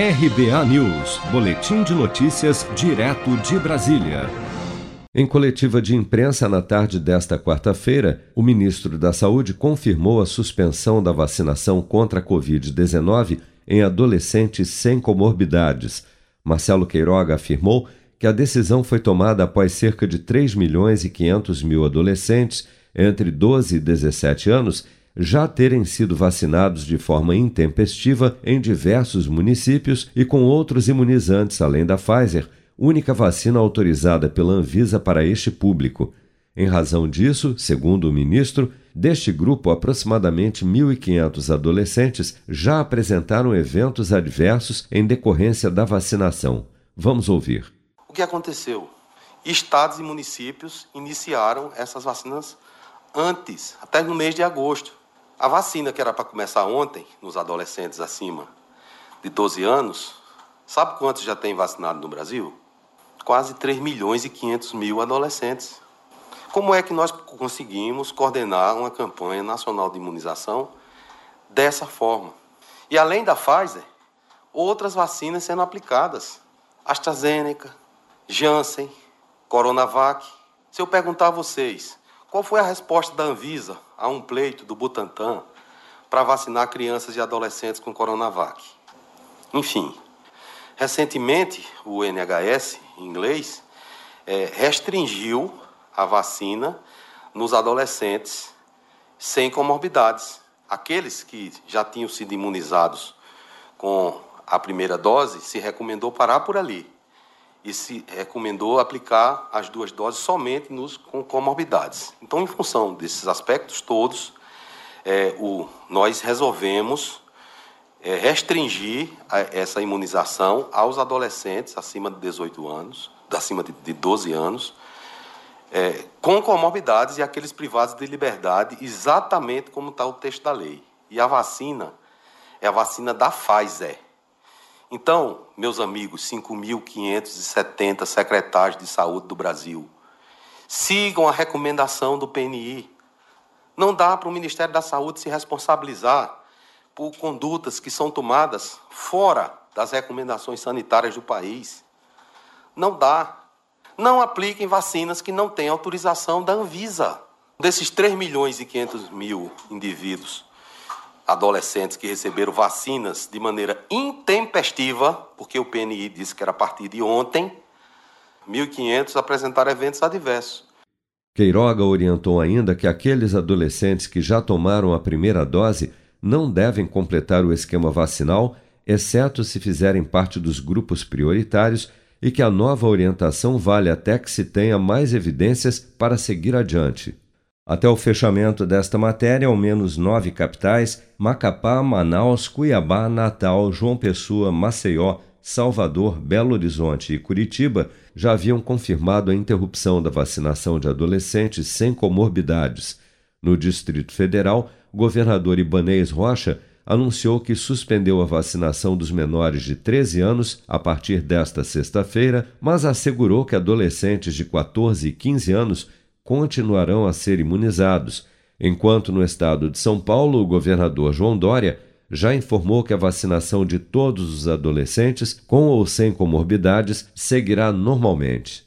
RBA News, Boletim de Notícias, direto de Brasília. Em coletiva de imprensa na tarde desta quarta-feira, o ministro da Saúde confirmou a suspensão da vacinação contra a Covid-19 em adolescentes sem comorbidades. Marcelo Queiroga afirmou que a decisão foi tomada após cerca de 3 milhões e 500 mil adolescentes entre 12 e 17 anos já terem sido vacinados de forma intempestiva em diversos municípios e com outros imunizantes além da Pfizer, única vacina autorizada pela Anvisa para este público. Em razão disso, segundo o ministro, deste grupo aproximadamente 1.500 adolescentes já apresentaram eventos adversos em decorrência da vacinação. Vamos ouvir. O que aconteceu? Estados e municípios iniciaram essas vacinas antes, até no mês de agosto. A vacina que era para começar ontem, nos adolescentes acima de 12 anos, sabe quantos já tem vacinado no Brasil? Quase 3 milhões e 500 mil adolescentes. Como é que nós conseguimos coordenar uma campanha nacional de imunização dessa forma? E além da Pfizer, outras vacinas sendo aplicadas. AstraZeneca, Janssen, Coronavac. Se eu perguntar a vocês, qual foi a resposta da Anvisa a um pleito do Butantan para vacinar crianças e adolescentes com Coronavac? Enfim, recentemente o NHS, em inglês, é, restringiu a vacina nos adolescentes sem comorbidades. Aqueles que já tinham sido imunizados com a primeira dose, se recomendou parar por ali e se recomendou aplicar as duas doses somente nos com comorbidades. Então, em função desses aspectos todos, é, o, nós resolvemos é, restringir a, essa imunização aos adolescentes acima de 18 anos, acima de, de 12 anos, é, com comorbidades e aqueles privados de liberdade, exatamente como está o texto da lei. E a vacina é a vacina da Pfizer. Então, meus amigos, 5.570 secretários de saúde do Brasil, sigam a recomendação do PNI. Não dá para o Ministério da Saúde se responsabilizar por condutas que são tomadas fora das recomendações sanitárias do país. Não dá. Não apliquem vacinas que não têm autorização da Anvisa. Desses 3 milhões e 500 mil indivíduos adolescentes que receberam vacinas de maneira intempestiva, porque o PNI disse que era a partir de ontem, 1.500 apresentaram eventos adversos. Queiroga orientou ainda que aqueles adolescentes que já tomaram a primeira dose não devem completar o esquema vacinal, exceto se fizerem parte dos grupos prioritários, e que a nova orientação vale até que se tenha mais evidências para seguir adiante. Até o fechamento desta matéria, ao menos nove capitais Macapá, Manaus, Cuiabá, Natal, João Pessoa, Maceió, Salvador, Belo Horizonte e Curitiba já haviam confirmado a interrupção da vacinação de adolescentes sem comorbidades. No Distrito Federal, o governador Ibanês Rocha anunciou que suspendeu a vacinação dos menores de 13 anos a partir desta sexta-feira, mas assegurou que adolescentes de 14 e 15 anos continuarão a ser imunizados, enquanto no estado de São Paulo o governador João Dória já informou que a vacinação de todos os adolescentes, com ou sem comorbidades, seguirá normalmente.